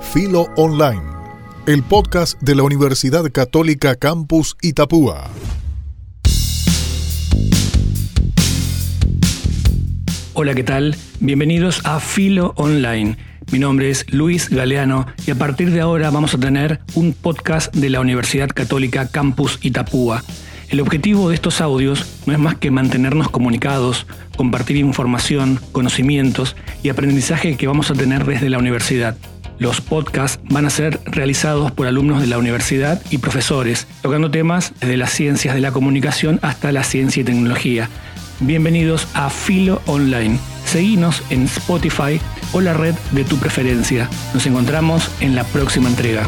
Filo Online, el podcast de la Universidad Católica Campus Itapúa. Hola, ¿qué tal? Bienvenidos a Filo Online. Mi nombre es Luis Galeano y a partir de ahora vamos a tener un podcast de la Universidad Católica Campus Itapúa. El objetivo de estos audios no es más que mantenernos comunicados, compartir información, conocimientos y aprendizaje que vamos a tener desde la universidad. Los podcasts van a ser realizados por alumnos de la universidad y profesores, tocando temas desde las ciencias de la comunicación hasta la ciencia y tecnología. Bienvenidos a Filo Online. Seguinos en Spotify o la red de tu preferencia. Nos encontramos en la próxima entrega.